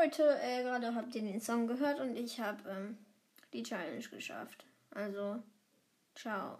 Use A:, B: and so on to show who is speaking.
A: Leute, äh, gerade habt ihr den Song gehört und ich habe ähm, die Challenge geschafft. Also, ciao.